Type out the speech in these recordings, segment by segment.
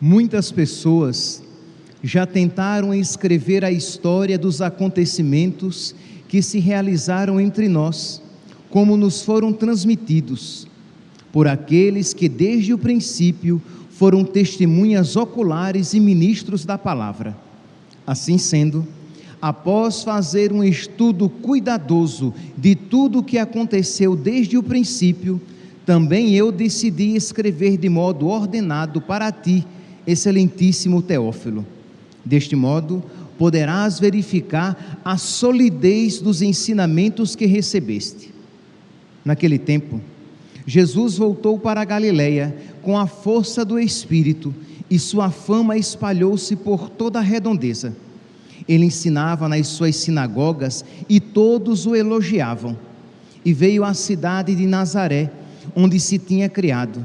Muitas pessoas já tentaram escrever a história dos acontecimentos que se realizaram entre nós, como nos foram transmitidos por aqueles que desde o princípio foram testemunhas oculares e ministros da palavra. Assim sendo, após fazer um estudo cuidadoso de tudo o que aconteceu desde o princípio, também eu decidi escrever de modo ordenado para ti, excelentíssimo Teófilo. Deste modo, poderás verificar a solidez dos ensinamentos que recebeste. Naquele tempo, Jesus voltou para a Galiléia com a força do Espírito e sua fama espalhou-se por toda a redondeza. Ele ensinava nas suas sinagogas e todos o elogiavam. E veio à cidade de Nazaré, onde se tinha criado.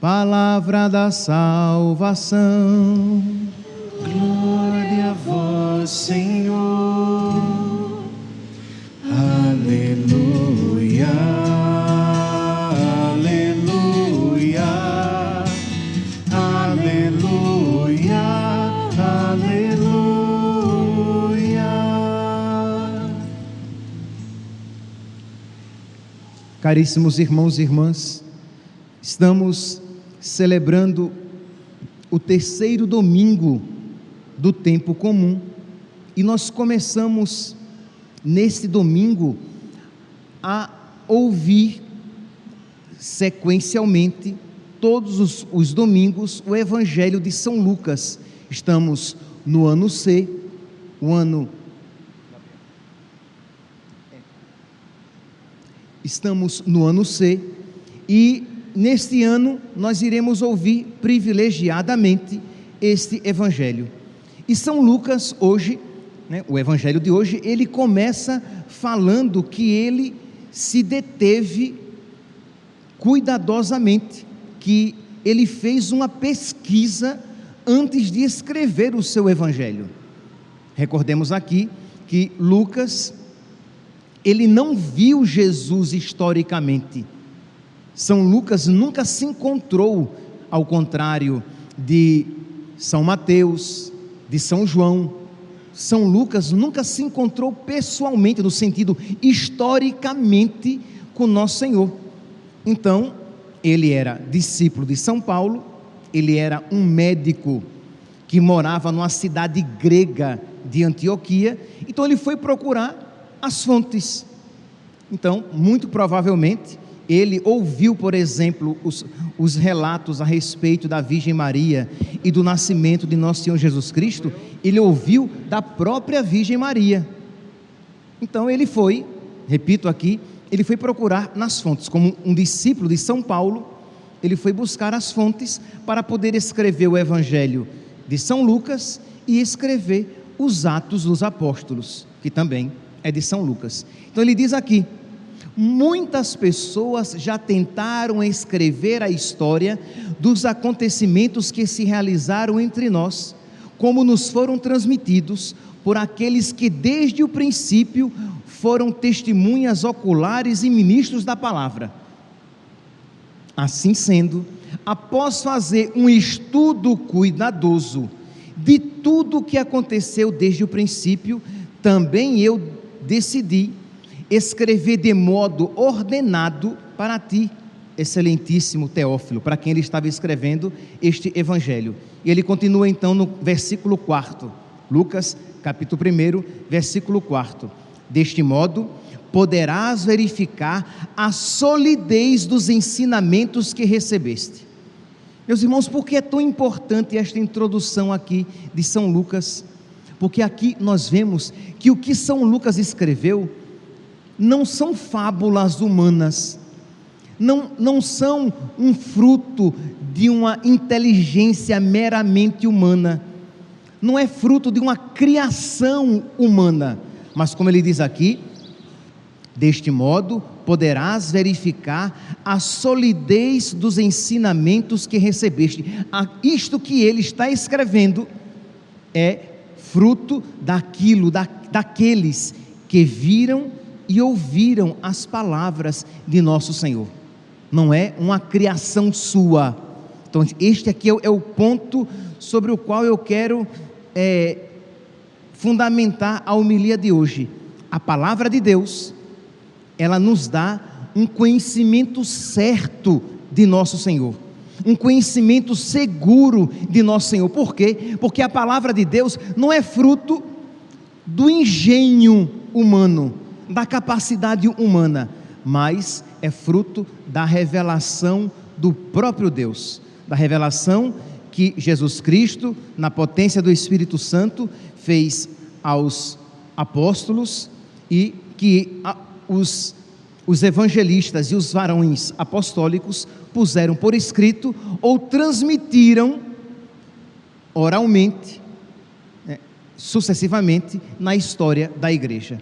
Palavra da salvação. Glória a vós, Senhor. Aleluia. Aleluia. Aleluia. Aleluia. Caríssimos irmãos e irmãs, estamos celebrando o terceiro domingo do tempo comum e nós começamos neste domingo a ouvir sequencialmente todos os, os domingos o Evangelho de São Lucas. Estamos no ano C, o ano estamos no ano C e neste ano nós iremos ouvir privilegiadamente este evangelho. E São Lucas, hoje, né, o evangelho de hoje, ele começa falando que ele se deteve cuidadosamente, que ele fez uma pesquisa antes de escrever o seu evangelho. Recordemos aqui que Lucas, ele não viu Jesus historicamente são Lucas nunca se encontrou, ao contrário de São Mateus, de São João. São Lucas nunca se encontrou pessoalmente, no sentido historicamente, com Nosso Senhor. Então, ele era discípulo de São Paulo, ele era um médico que morava numa cidade grega de Antioquia, então ele foi procurar as fontes. Então, muito provavelmente, ele ouviu, por exemplo, os, os, relatos a respeito da Virgem Maria e do nascimento de nosso Senhor Jesus Cristo, ele ouviu da própria Virgem Maria. Então ele foi, repito aqui, ele foi procurar nas fontes, como um discípulo de São Paulo, ele foi buscar as fontes para poder escrever o Evangelho de São Lucas e escrever os Atos dos Apóstolos, que também é de São Lucas. Então ele diz aqui, Muitas pessoas já tentaram escrever a história dos acontecimentos que se realizaram entre nós, como nos foram transmitidos por aqueles que desde o princípio foram testemunhas oculares e ministros da palavra. Assim sendo, após fazer um estudo cuidadoso de tudo o que aconteceu desde o princípio, também eu decidi escrever de modo ordenado para ti, excelentíssimo Teófilo, para quem ele estava escrevendo este evangelho. E ele continua então no versículo 4, Lucas, capítulo 1, versículo 4. Deste modo, poderás verificar a solidez dos ensinamentos que recebeste. Meus irmãos, por que é tão importante esta introdução aqui de São Lucas? Porque aqui nós vemos que o que São Lucas escreveu não são fábulas humanas, não, não são um fruto de uma inteligência meramente humana, não é fruto de uma criação humana, mas como ele diz aqui, deste modo poderás verificar a solidez dos ensinamentos que recebeste. Isto que ele está escrevendo é fruto daquilo, da, daqueles que viram e ouviram as palavras de nosso Senhor. Não é uma criação sua. Então, este aqui é, é o ponto sobre o qual eu quero é, fundamentar a homilia de hoje. A palavra de Deus, ela nos dá um conhecimento certo de nosso Senhor um conhecimento seguro de nosso Senhor. Por quê? Porque a palavra de Deus não é fruto do engenho humano, da capacidade humana, mas é fruto da revelação do próprio Deus, da revelação que Jesus Cristo, na potência do Espírito Santo, fez aos apóstolos e que os, os evangelistas e os varões apostólicos puseram por escrito ou transmitiram oralmente, né, sucessivamente, na história da igreja.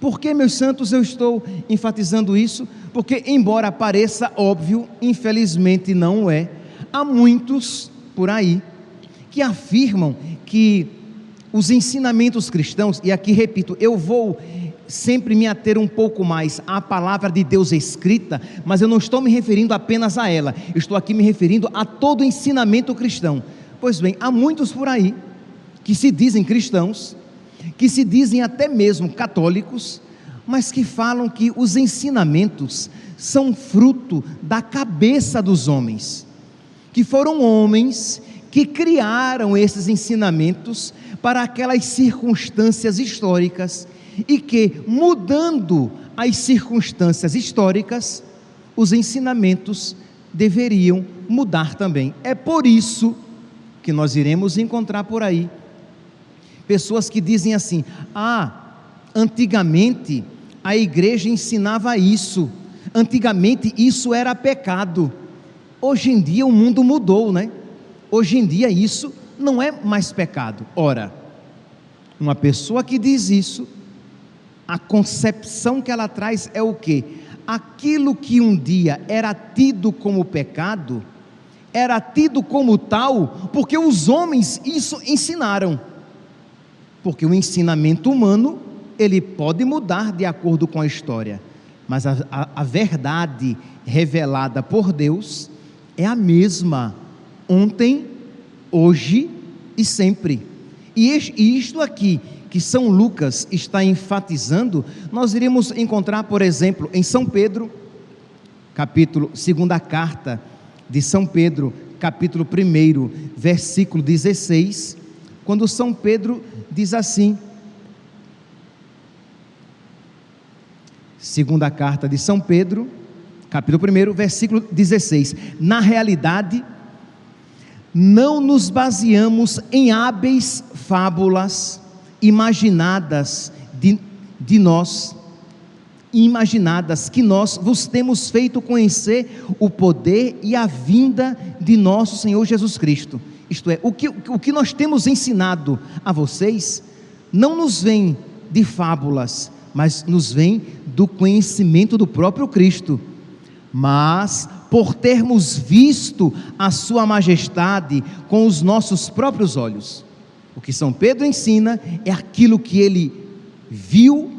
Por que, meus santos, eu estou enfatizando isso? Porque, embora pareça óbvio, infelizmente não é, há muitos por aí que afirmam que os ensinamentos cristãos, e aqui repito, eu vou sempre me ater um pouco mais à palavra de Deus escrita, mas eu não estou me referindo apenas a ela, estou aqui me referindo a todo ensinamento cristão. Pois bem, há muitos por aí que se dizem cristãos, que se dizem até mesmo católicos, mas que falam que os ensinamentos são fruto da cabeça dos homens, que foram homens que criaram esses ensinamentos para aquelas circunstâncias históricas e que, mudando as circunstâncias históricas, os ensinamentos deveriam mudar também. É por isso que nós iremos encontrar por aí Pessoas que dizem assim: ah, antigamente a igreja ensinava isso, antigamente isso era pecado. Hoje em dia o mundo mudou, né? Hoje em dia isso não é mais pecado. Ora, uma pessoa que diz isso, a concepção que ela traz é o que? Aquilo que um dia era tido como pecado, era tido como tal, porque os homens isso ensinaram. Porque o ensinamento humano, ele pode mudar de acordo com a história, mas a, a, a verdade revelada por Deus é a mesma, ontem, hoje e sempre. E isto aqui que São Lucas está enfatizando, nós iremos encontrar, por exemplo, em São Pedro, capítulo, segunda carta de São Pedro, capítulo 1, versículo 16, quando São Pedro diz assim, segunda carta de São Pedro, capítulo 1, versículo 16: Na realidade, não nos baseamos em hábeis fábulas imaginadas de, de nós, imaginadas que nós vos temos feito conhecer o poder e a vinda de nosso Senhor Jesus Cristo isto é, o que, o que nós temos ensinado a vocês não nos vem de fábulas, mas nos vem do conhecimento do próprio Cristo. Mas, por termos visto a Sua Majestade com os nossos próprios olhos, o que São Pedro ensina é aquilo que ele viu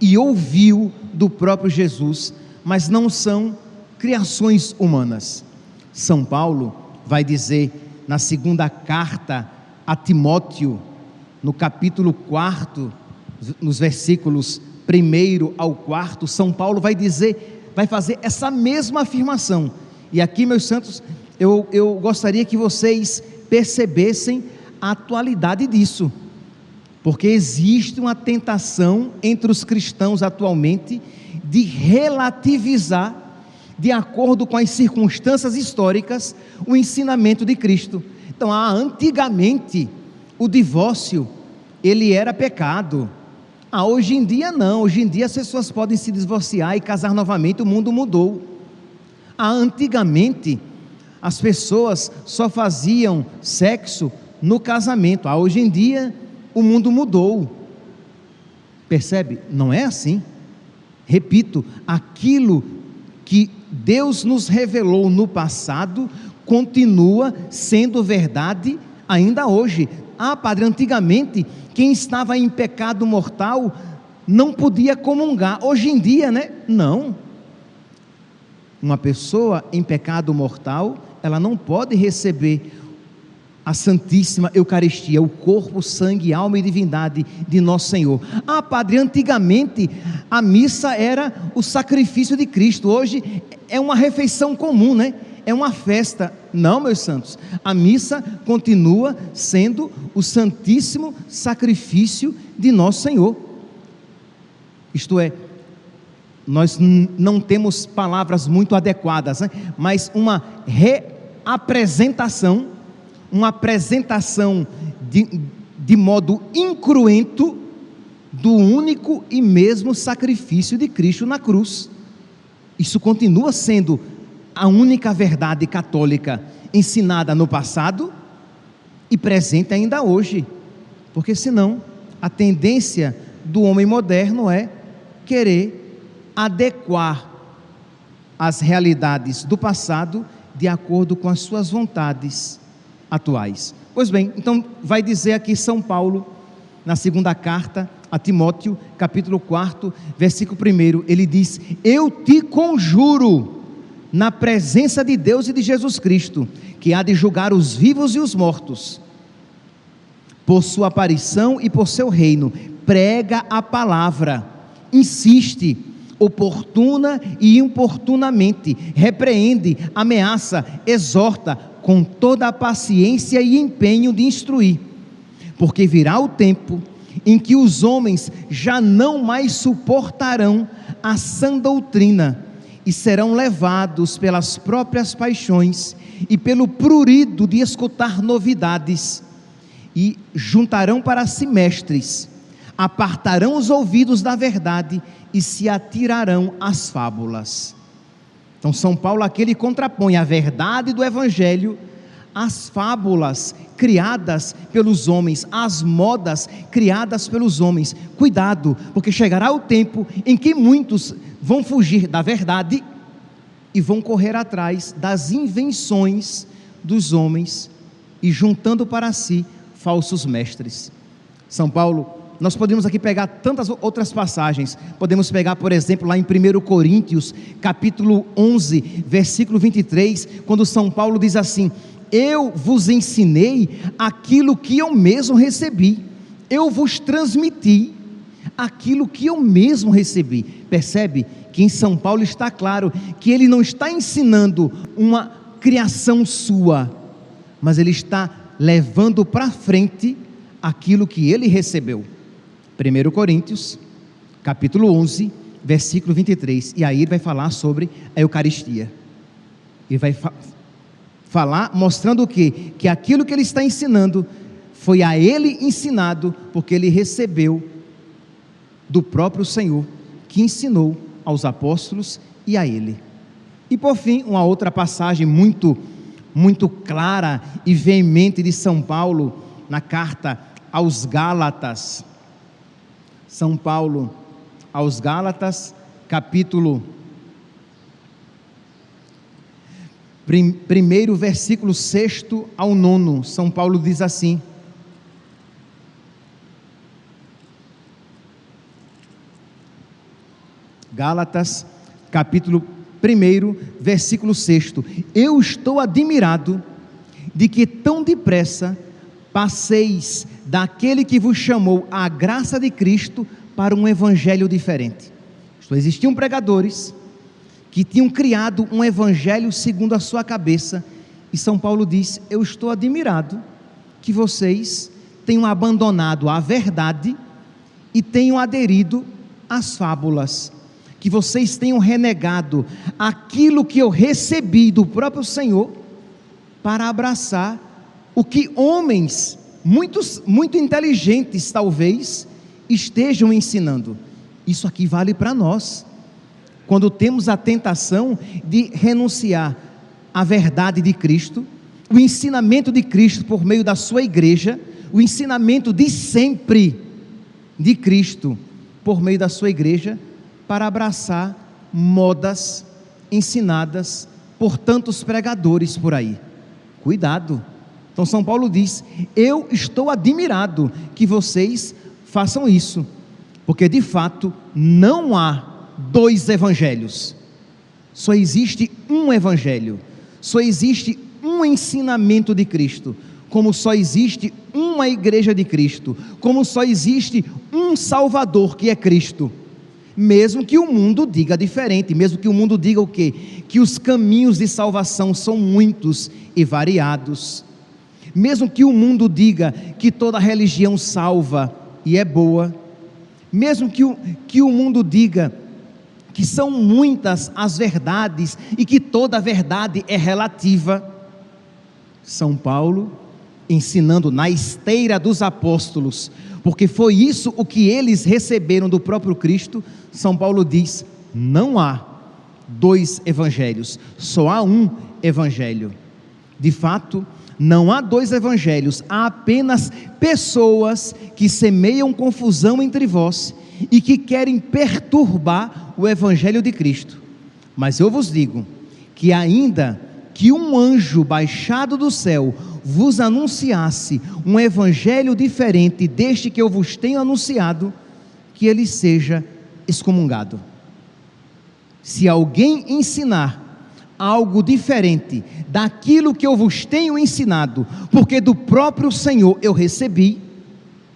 e ouviu do próprio Jesus, mas não são criações humanas. São Paulo vai dizer na segunda carta a Timóteo, no capítulo 4, nos versículos 1 ao 4, São Paulo vai dizer, vai fazer essa mesma afirmação. E aqui, meus santos, eu, eu gostaria que vocês percebessem a atualidade disso. Porque existe uma tentação entre os cristãos atualmente de relativizar, de acordo com as circunstâncias históricas, o ensinamento de Cristo. Então, ah, antigamente, o divórcio, ele era pecado. Ah, hoje em dia não, hoje em dia as pessoas podem se divorciar e casar novamente, o mundo mudou. Ah, antigamente, as pessoas só faziam sexo no casamento. Ah, hoje em dia, o mundo mudou. Percebe? Não é assim. Repito, aquilo que Deus nos revelou no passado continua sendo verdade ainda hoje. Ah, padre, antigamente quem estava em pecado mortal não podia comungar. Hoje em dia, né? Não. Uma pessoa em pecado mortal, ela não pode receber a Santíssima Eucaristia, o corpo, sangue, alma e divindade de nosso Senhor. Ah, Padre, antigamente a missa era o sacrifício de Cristo, hoje é uma refeição comum, né? É uma festa. Não, meus santos, a missa continua sendo o santíssimo sacrifício de nosso Senhor. Isto é, nós não temos palavras muito adequadas, né? mas uma reapresentação uma apresentação de, de modo incruento do único e mesmo sacrifício de Cristo na cruz. Isso continua sendo a única verdade católica ensinada no passado e presente ainda hoje. Porque senão a tendência do homem moderno é querer adequar as realidades do passado de acordo com as suas vontades atuais. Pois bem, então vai dizer aqui São Paulo, na segunda carta a Timóteo, capítulo 4, versículo 1, ele diz: Eu te conjuro, na presença de Deus e de Jesus Cristo, que há de julgar os vivos e os mortos, por sua aparição e por seu reino, prega a palavra, insiste, oportuna e importunamente, repreende, ameaça, exorta, com toda a paciência e empenho de instruir, porque virá o tempo em que os homens já não mais suportarão a sã doutrina e serão levados pelas próprias paixões e pelo prurido de escutar novidades e juntarão para si mestres, apartarão os ouvidos da verdade e se atirarão às fábulas. Então, São Paulo aqui ele contrapõe a verdade do Evangelho às fábulas criadas pelos homens, às modas criadas pelos homens. Cuidado, porque chegará o tempo em que muitos vão fugir da verdade e vão correr atrás das invenções dos homens e juntando para si falsos mestres. São Paulo nós podemos aqui pegar tantas outras passagens. Podemos pegar, por exemplo, lá em 1 Coríntios, capítulo 11, versículo 23, quando São Paulo diz assim: Eu vos ensinei aquilo que eu mesmo recebi, eu vos transmiti aquilo que eu mesmo recebi. Percebe que em São Paulo está claro que ele não está ensinando uma criação sua, mas ele está levando para frente aquilo que ele recebeu. 1 Coríntios, capítulo 11, versículo 23. E aí ele vai falar sobre a Eucaristia. Ele vai fa falar mostrando o quê? Que aquilo que ele está ensinando foi a ele ensinado, porque ele recebeu do próprio Senhor, que ensinou aos apóstolos e a ele. E por fim, uma outra passagem muito muito clara e veemente de São Paulo na carta aos Gálatas, são Paulo aos Gálatas, capítulo primeiro versículo sexto ao nono. São Paulo diz assim: Gálatas, capítulo 1, versículo 6. Eu estou admirado de que tão depressa passeis daquele que vos chamou à graça de Cristo para um evangelho diferente. Isto, existiam pregadores que tinham criado um evangelho segundo a sua cabeça, e São Paulo diz: Eu estou admirado que vocês tenham abandonado a verdade e tenham aderido às fábulas, que vocês tenham renegado aquilo que eu recebi do próprio Senhor para abraçar o que homens, muitos, muito inteligentes talvez, estejam ensinando. Isso aqui vale para nós. Quando temos a tentação de renunciar à verdade de Cristo, o ensinamento de Cristo por meio da sua igreja, o ensinamento de sempre de Cristo por meio da sua igreja, para abraçar modas ensinadas por tantos pregadores por aí. Cuidado. Então São Paulo diz: "Eu estou admirado que vocês façam isso, porque de fato não há dois evangelhos. Só existe um evangelho. Só existe um ensinamento de Cristo, como só existe uma igreja de Cristo, como só existe um Salvador que é Cristo. Mesmo que o mundo diga diferente, mesmo que o mundo diga o quê? Que os caminhos de salvação são muitos e variados. Mesmo que o mundo diga que toda religião salva e é boa, mesmo que o, que o mundo diga que são muitas as verdades e que toda verdade é relativa, São Paulo ensinando na esteira dos apóstolos, porque foi isso o que eles receberam do próprio Cristo. São Paulo diz: não há dois evangelhos, só há um evangelho. De fato, não há dois evangelhos, há apenas pessoas que semeiam confusão entre vós e que querem perturbar o evangelho de Cristo. Mas eu vos digo que ainda que um anjo baixado do céu vos anunciasse um evangelho diferente deste que eu vos tenho anunciado, que ele seja excomungado. Se alguém ensinar algo diferente daquilo que eu vos tenho ensinado, porque do próprio Senhor eu recebi,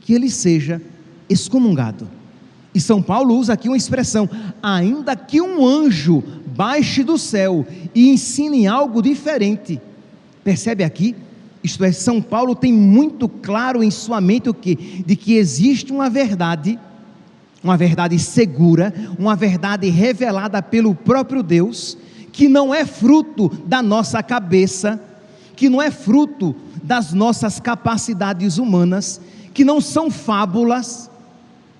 que ele seja excomungado. E São Paulo usa aqui uma expressão: ainda que um anjo baixe do céu e ensine algo diferente. Percebe aqui? Isto é, São Paulo tem muito claro em sua mente o que? De que existe uma verdade, uma verdade segura, uma verdade revelada pelo próprio Deus, que não é fruto da nossa cabeça, que não é fruto das nossas capacidades humanas, que não são fábulas,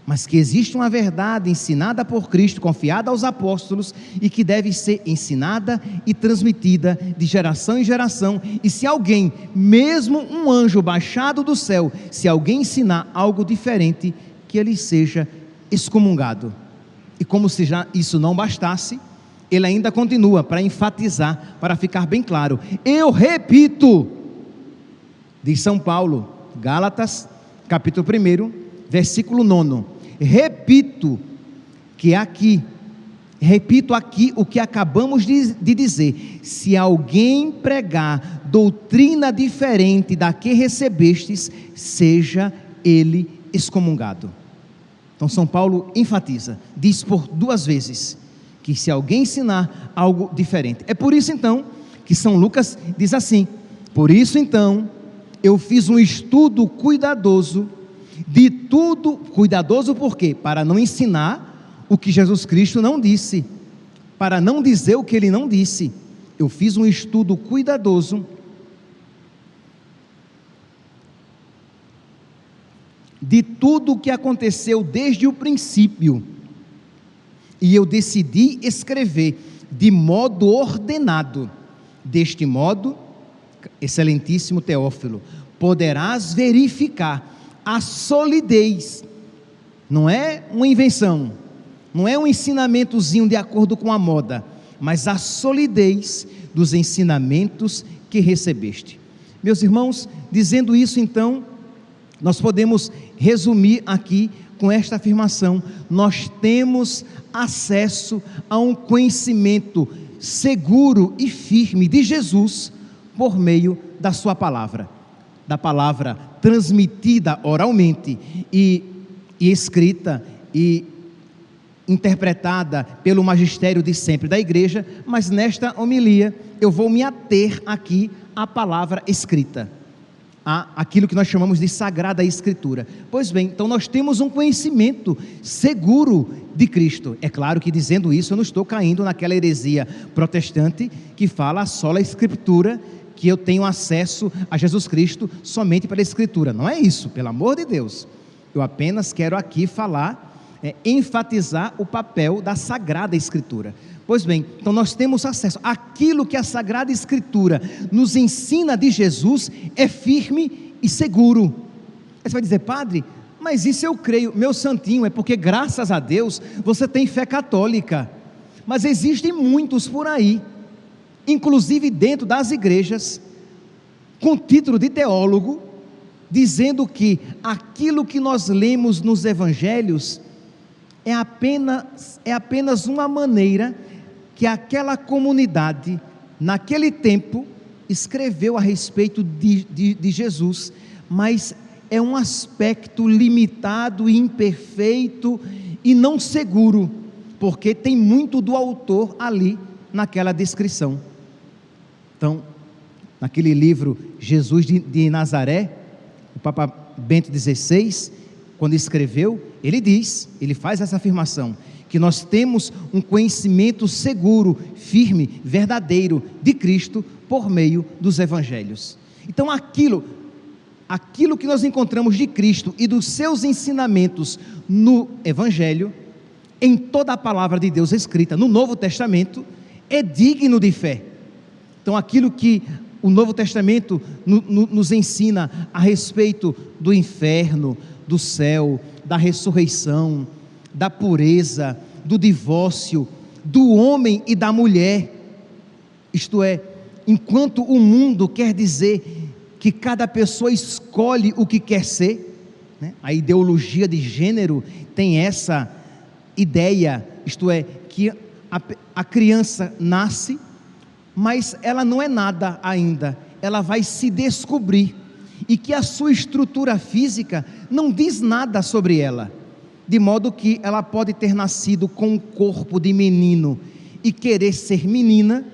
mas que existe uma verdade ensinada por Cristo, confiada aos apóstolos e que deve ser ensinada e transmitida de geração em geração. E se alguém, mesmo um anjo baixado do céu, se alguém ensinar algo diferente, que ele seja excomungado. E como se já isso não bastasse, ele ainda continua para enfatizar, para ficar bem claro. Eu repito, diz São Paulo, Gálatas, capítulo 1, versículo 9 Repito que aqui, repito aqui o que acabamos de, de dizer: se alguém pregar doutrina diferente da que recebestes, seja ele excomungado. Então, São Paulo enfatiza, diz por duas vezes, que se alguém ensinar algo diferente. É por isso então que São Lucas diz assim: por isso então eu fiz um estudo cuidadoso de tudo, cuidadoso por quê? Para não ensinar o que Jesus Cristo não disse, para não dizer o que ele não disse. Eu fiz um estudo cuidadoso de tudo o que aconteceu desde o princípio. E eu decidi escrever de modo ordenado. Deste modo, excelentíssimo Teófilo, poderás verificar a solidez. Não é uma invenção, não é um ensinamentozinho de acordo com a moda, mas a solidez dos ensinamentos que recebeste. Meus irmãos, dizendo isso então, nós podemos resumir aqui com esta afirmação: nós temos acesso a um conhecimento seguro e firme de Jesus por meio da Sua palavra, da palavra transmitida oralmente e, e escrita e interpretada pelo magistério de sempre da igreja, mas nesta homilia eu vou me ater aqui à palavra escrita. A aquilo que nós chamamos de Sagrada Escritura. Pois bem, então nós temos um conhecimento seguro de Cristo. É claro que dizendo isso eu não estou caindo naquela heresia protestante que fala a Escritura, que eu tenho acesso a Jesus Cristo somente pela Escritura. Não é isso, pelo amor de Deus. Eu apenas quero aqui falar, é, enfatizar o papel da Sagrada Escritura. Pois bem, então nós temos acesso. Aquilo que a Sagrada Escritura nos ensina de Jesus é firme e seguro. Aí você vai dizer, padre, mas isso eu creio, meu santinho, é porque graças a Deus você tem fé católica. Mas existem muitos por aí, inclusive dentro das igrejas, com título de teólogo, dizendo que aquilo que nós lemos nos evangelhos é apenas, é apenas uma maneira que aquela comunidade, naquele tempo, escreveu a respeito de, de, de Jesus, mas é um aspecto limitado, imperfeito e não seguro, porque tem muito do autor ali naquela descrição. Então, naquele livro Jesus de, de Nazaré, o Papa Bento XVI, quando escreveu, ele diz, ele faz essa afirmação: que nós temos um conhecimento seguro, firme, verdadeiro de Cristo por meio dos evangelhos. Então aquilo aquilo que nós encontramos de Cristo e dos seus ensinamentos no evangelho, em toda a palavra de Deus escrita no Novo Testamento, é digno de fé. Então aquilo que o Novo Testamento no, no, nos ensina a respeito do inferno, do céu, da ressurreição, da pureza, do divórcio, do homem e da mulher. Isto é, enquanto o mundo quer dizer que cada pessoa escolhe o que quer ser, né? a ideologia de gênero tem essa ideia, isto é, que a, a criança nasce, mas ela não é nada ainda, ela vai se descobrir, e que a sua estrutura física não diz nada sobre ela de modo que ela pode ter nascido com o corpo de menino e querer ser menina,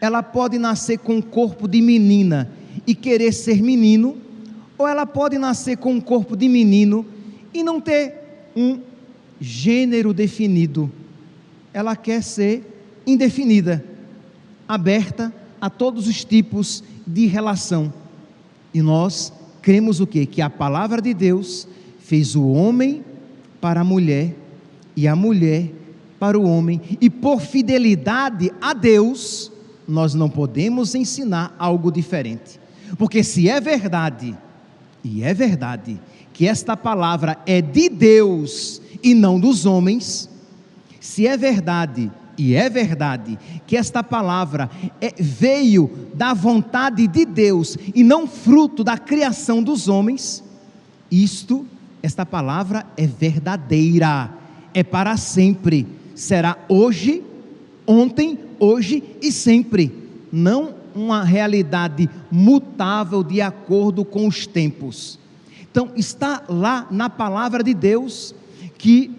ela pode nascer com o corpo de menina e querer ser menino, ou ela pode nascer com o corpo de menino e não ter um gênero definido. Ela quer ser indefinida, aberta a todos os tipos de relação. E nós cremos o quê? Que a palavra de Deus fez o homem para a mulher e a mulher para o homem, e por fidelidade a Deus, nós não podemos ensinar algo diferente. Porque se é verdade, e é verdade, que esta palavra é de Deus e não dos homens, se é verdade, e é verdade, que esta palavra é, veio da vontade de Deus e não fruto da criação dos homens, isto esta palavra é verdadeira, é para sempre, será hoje, ontem, hoje e sempre, não uma realidade mutável de acordo com os tempos. Então, está lá na palavra de Deus que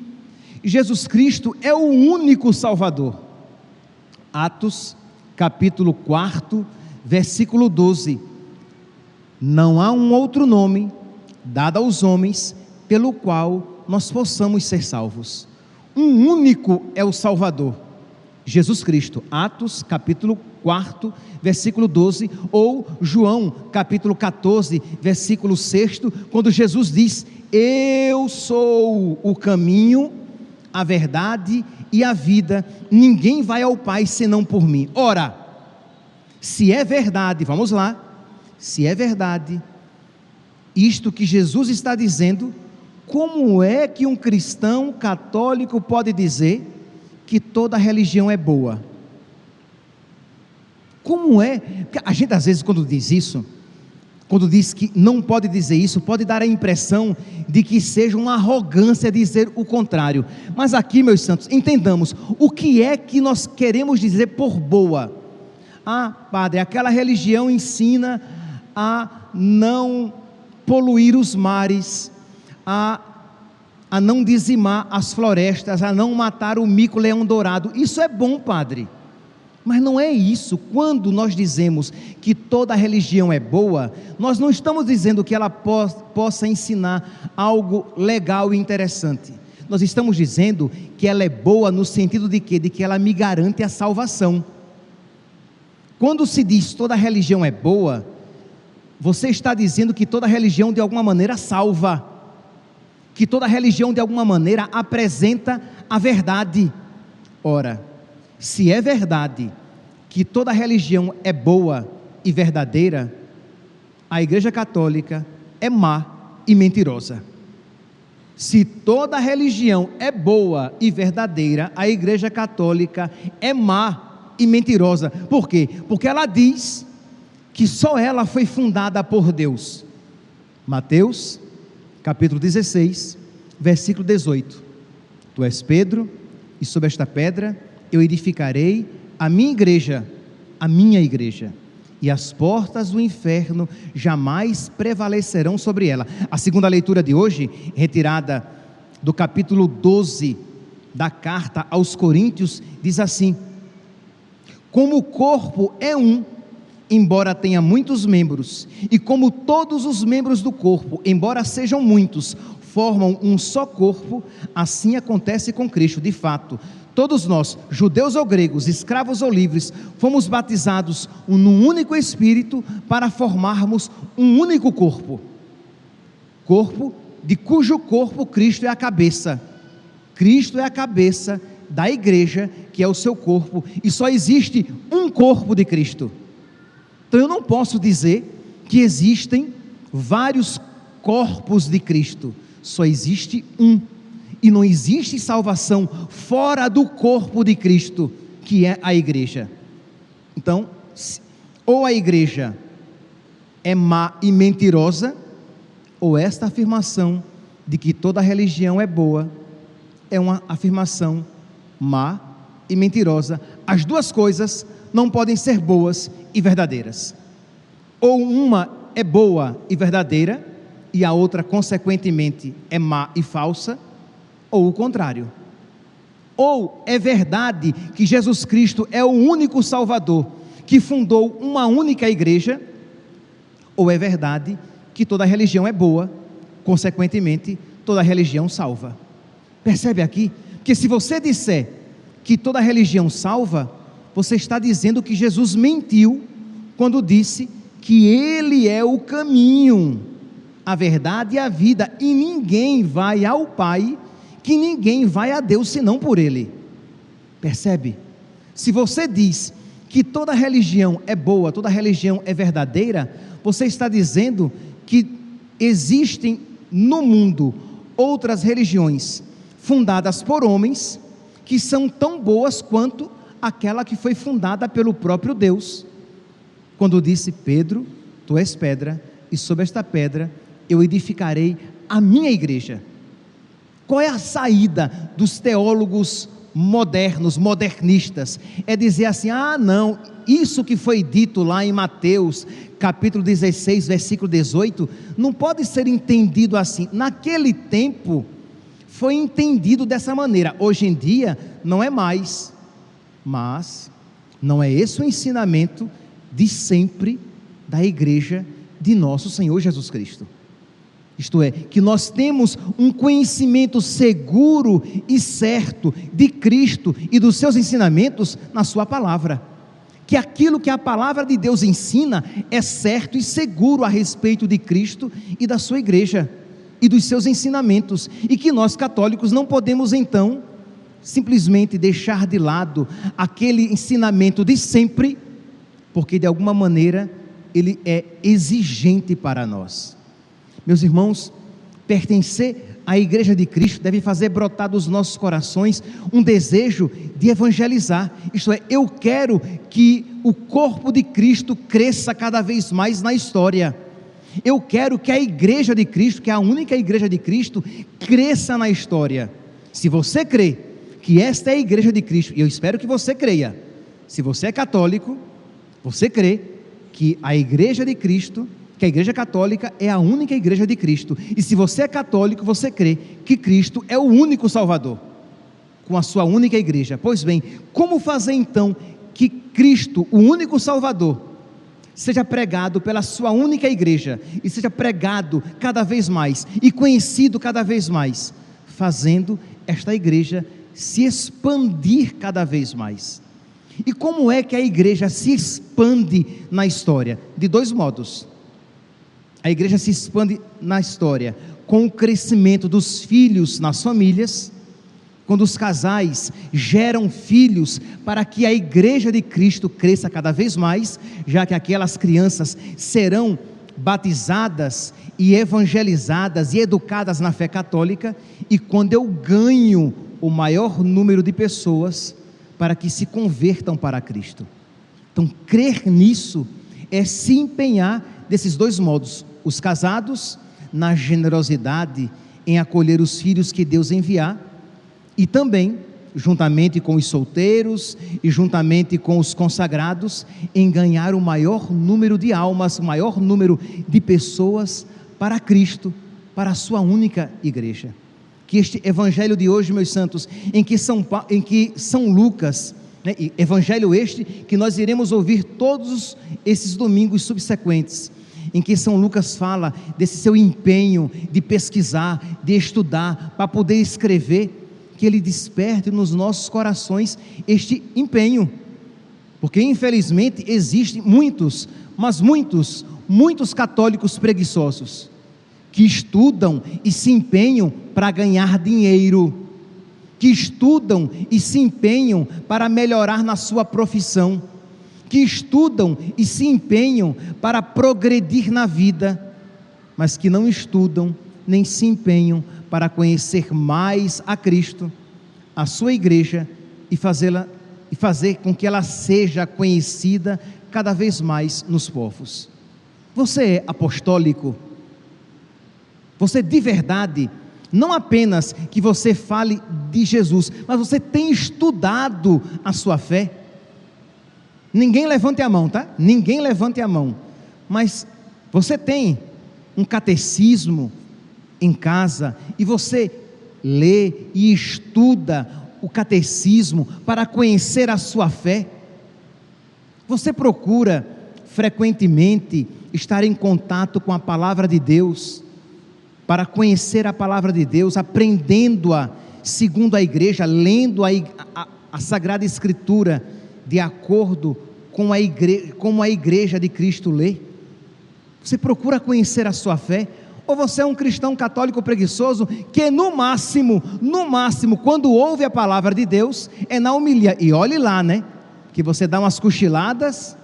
Jesus Cristo é o único Salvador. Atos, capítulo 4, versículo 12. Não há um outro nome dado aos homens pelo qual nós possamos ser salvos. Um único é o Salvador, Jesus Cristo. Atos, capítulo 4, versículo 12, ou João, capítulo 14, versículo 6, quando Jesus diz: Eu sou o caminho, a verdade e a vida, ninguém vai ao Pai senão por mim. Ora, se é verdade, vamos lá, se é verdade, isto que Jesus está dizendo, como é que um cristão católico pode dizer que toda religião é boa? Como é? A gente às vezes quando diz isso, quando diz que não pode dizer isso, pode dar a impressão de que seja uma arrogância dizer o contrário. Mas aqui, meus santos, entendamos o que é que nós queremos dizer por boa. Ah, padre, aquela religião ensina a não poluir os mares, a, a não dizimar as florestas, a não matar o mico-leão dourado. Isso é bom, padre. Mas não é isso. Quando nós dizemos que toda religião é boa, nós não estamos dizendo que ela po possa ensinar algo legal e interessante. Nós estamos dizendo que ela é boa no sentido de quê? De que ela me garante a salvação. Quando se diz toda religião é boa, você está dizendo que toda religião de alguma maneira salva, que toda religião de alguma maneira apresenta a verdade. Ora, se é verdade que toda religião é boa e verdadeira, a Igreja Católica é má e mentirosa. Se toda religião é boa e verdadeira, a Igreja Católica é má e mentirosa. Por quê? Porque ela diz que só ela foi fundada por Deus. Mateus, capítulo 16, versículo 18. Tu és Pedro, e sobre esta pedra eu edificarei a minha igreja, a minha igreja e as portas do inferno jamais prevalecerão sobre ela. A segunda leitura de hoje, retirada do capítulo 12 da carta aos Coríntios, diz assim: Como o corpo é um, embora tenha muitos membros, e como todos os membros do corpo, embora sejam muitos, formam um só corpo, assim acontece com Cristo, de fato todos nós, judeus ou gregos, escravos ou livres, fomos batizados num único espírito para formarmos um único corpo. Corpo de cujo corpo Cristo é a cabeça. Cristo é a cabeça da igreja, que é o seu corpo, e só existe um corpo de Cristo. Então eu não posso dizer que existem vários corpos de Cristo, só existe um e não existe salvação fora do corpo de Cristo, que é a igreja. Então, ou a igreja é má e mentirosa, ou esta afirmação de que toda religião é boa é uma afirmação má e mentirosa. As duas coisas não podem ser boas e verdadeiras. Ou uma é boa e verdadeira, e a outra, consequentemente, é má e falsa ou o contrário. Ou é verdade que Jesus Cristo é o único Salvador que fundou uma única igreja, ou é verdade que toda religião é boa, consequentemente, toda religião salva. Percebe aqui? Que se você disser que toda religião salva, você está dizendo que Jesus mentiu quando disse que Ele é o caminho, a verdade e a vida, e ninguém vai ao Pai que ninguém vai a Deus senão por Ele. Percebe? Se você diz que toda religião é boa, toda religião é verdadeira, você está dizendo que existem no mundo outras religiões fundadas por homens que são tão boas quanto aquela que foi fundada pelo próprio Deus. Quando disse Pedro, tu és pedra, e sobre esta pedra eu edificarei a minha igreja. Qual é a saída dos teólogos modernos, modernistas? É dizer assim: ah, não, isso que foi dito lá em Mateus, capítulo 16, versículo 18, não pode ser entendido assim. Naquele tempo, foi entendido dessa maneira, hoje em dia, não é mais. Mas, não é esse o ensinamento de sempre da igreja de nosso Senhor Jesus Cristo. Isto é, que nós temos um conhecimento seguro e certo de Cristo e dos seus ensinamentos na Sua palavra. Que aquilo que a palavra de Deus ensina é certo e seguro a respeito de Cristo e da Sua igreja e dos seus ensinamentos. E que nós católicos não podemos então simplesmente deixar de lado aquele ensinamento de sempre, porque de alguma maneira ele é exigente para nós. Meus irmãos, pertencer à Igreja de Cristo deve fazer brotar dos nossos corações um desejo de evangelizar. Isto é, eu quero que o corpo de Cristo cresça cada vez mais na história. Eu quero que a Igreja de Cristo, que é a única Igreja de Cristo, cresça na história. Se você crê que esta é a Igreja de Cristo, e eu espero que você creia, se você é católico, você crê que a Igreja de Cristo que a Igreja Católica é a única igreja de Cristo. E se você é católico, você crê que Cristo é o único Salvador, com a sua única igreja. Pois bem, como fazer então que Cristo, o único Salvador, seja pregado pela sua única igreja e seja pregado cada vez mais e conhecido cada vez mais, fazendo esta igreja se expandir cada vez mais. E como é que a igreja se expande na história? De dois modos. A igreja se expande na história com o crescimento dos filhos nas famílias, quando os casais geram filhos para que a igreja de Cristo cresça cada vez mais, já que aquelas crianças serão batizadas e evangelizadas e educadas na fé católica, e quando eu ganho o maior número de pessoas para que se convertam para Cristo. Então, crer nisso é se empenhar desses dois modos: os casados na generosidade em acolher os filhos que Deus enviar, e também, juntamente com os solteiros e juntamente com os consagrados, em ganhar o maior número de almas, o maior número de pessoas para Cristo, para a sua única igreja. Que este evangelho de hoje, meus santos, em que São, em que São Lucas, né, evangelho este que nós iremos ouvir todos esses domingos subsequentes, em que São Lucas fala desse seu empenho de pesquisar, de estudar, para poder escrever, que ele desperte nos nossos corações este empenho, porque infelizmente existem muitos, mas muitos, muitos católicos preguiçosos que estudam e se empenham para ganhar dinheiro, que estudam e se empenham para melhorar na sua profissão, que estudam e se empenham para progredir na vida, mas que não estudam nem se empenham para conhecer mais a Cristo, a sua igreja e fazê-la e fazer com que ela seja conhecida cada vez mais nos povos. Você é apostólico? Você de verdade, não apenas que você fale de Jesus, mas você tem estudado a sua fé. Ninguém levante a mão, tá? Ninguém levante a mão. Mas você tem um catecismo em casa e você lê e estuda o catecismo para conhecer a sua fé. Você procura frequentemente estar em contato com a palavra de Deus para conhecer a palavra de Deus, aprendendo-a segundo a igreja, lendo a, a, a, Sagrada Escritura de acordo com a, igreja, como a igreja de Cristo lê? Você procura conhecer a sua fé? Ou você é um cristão católico preguiçoso que no máximo, no máximo, quando ouve a palavra de Deus, é na humilha. E olhe lá, né? Que você dá umas cochiladas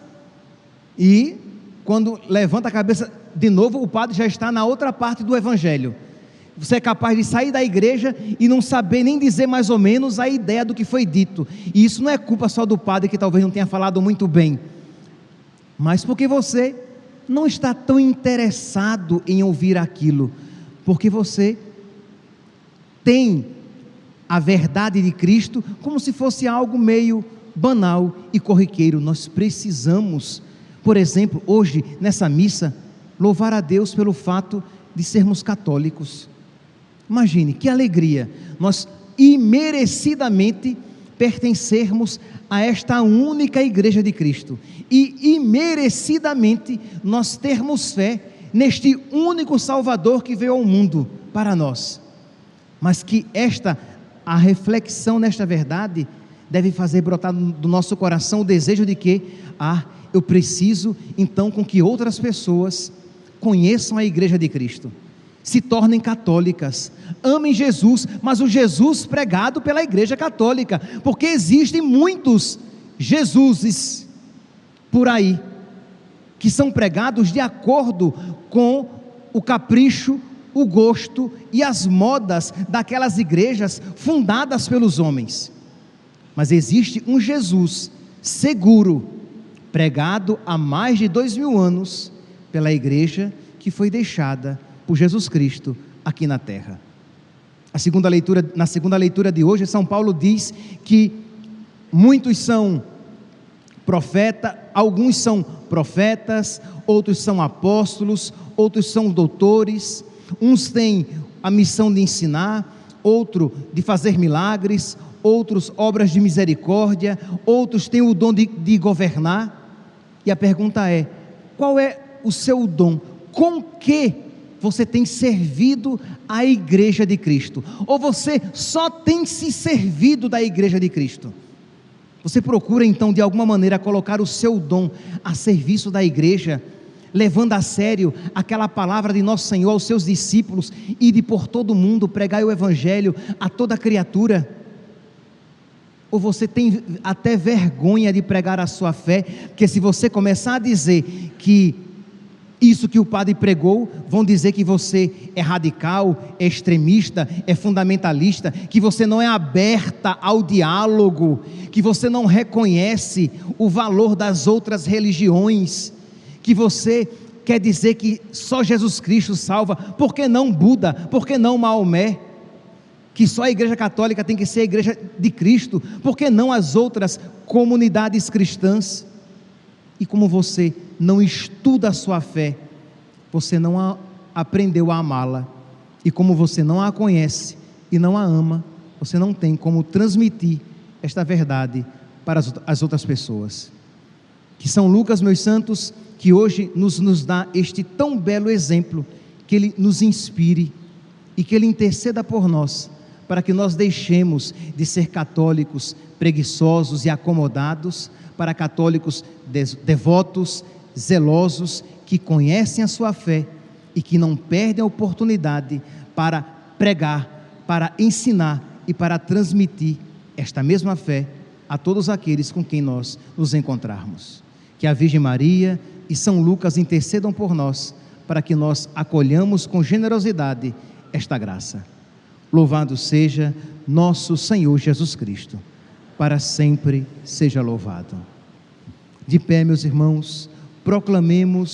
e quando levanta a cabeça de novo, o padre já está na outra parte do evangelho. Você é capaz de sair da igreja e não saber nem dizer mais ou menos a ideia do que foi dito. E isso não é culpa só do padre que talvez não tenha falado muito bem, mas porque você não está tão interessado em ouvir aquilo, porque você tem a verdade de Cristo como se fosse algo meio banal e corriqueiro. Nós precisamos por exemplo, hoje, nessa missa, louvar a Deus pelo fato de sermos católicos. Imagine que alegria nós imerecidamente pertencermos a esta única igreja de Cristo e imerecidamente nós termos fé neste único Salvador que veio ao mundo para nós. Mas que esta a reflexão nesta verdade deve fazer brotar do nosso coração o desejo de que ah, eu preciso então com que outras pessoas conheçam a igreja de Cristo, se tornem católicas, amem Jesus, mas o Jesus pregado pela igreja católica, porque existem muitos Jesuses por aí que são pregados de acordo com o capricho, o gosto e as modas daquelas igrejas fundadas pelos homens. Mas existe um Jesus seguro, pregado há mais de dois mil anos pela igreja que foi deixada por Jesus Cristo aqui na terra. A segunda leitura, na segunda leitura de hoje, São Paulo diz que muitos são profeta, alguns são profetas, outros são apóstolos, outros são doutores, uns têm a missão de ensinar, outro de fazer milagres, outros obras de misericórdia, outros têm o dom de, de governar. E a pergunta é: qual é o seu dom? Com que você tem servido a igreja de Cristo? Ou você só tem se servido da igreja de Cristo? Você procura então de alguma maneira colocar o seu dom a serviço da igreja, levando a sério aquela palavra de nosso Senhor aos seus discípulos e de por todo o mundo pregar o evangelho a toda criatura? Ou você tem até vergonha de pregar a sua fé, porque se você começar a dizer que isso que o padre pregou, vão dizer que você é radical, é extremista, é fundamentalista, que você não é aberta ao diálogo, que você não reconhece o valor das outras religiões, que você quer dizer que só Jesus Cristo salva, por que não Buda, por que não Maomé? Que só a Igreja Católica tem que ser a Igreja de Cristo, por que não as outras comunidades cristãs? E como você não estuda a sua fé, você não a aprendeu a amá-la. E como você não a conhece e não a ama, você não tem como transmitir esta verdade para as outras pessoas. Que São Lucas, meus santos, que hoje nos, nos dá este tão belo exemplo, que ele nos inspire e que ele interceda por nós, para que nós deixemos de ser católicos preguiçosos e acomodados para católicos devotos, zelosos, que conhecem a sua fé e que não perdem a oportunidade para pregar, para ensinar e para transmitir esta mesma fé a todos aqueles com quem nós nos encontrarmos. Que a Virgem Maria e São Lucas intercedam por nós, para que nós acolhamos com generosidade esta graça. Louvado seja nosso Senhor Jesus Cristo para sempre seja louvado. De pé, meus irmãos, proclamemos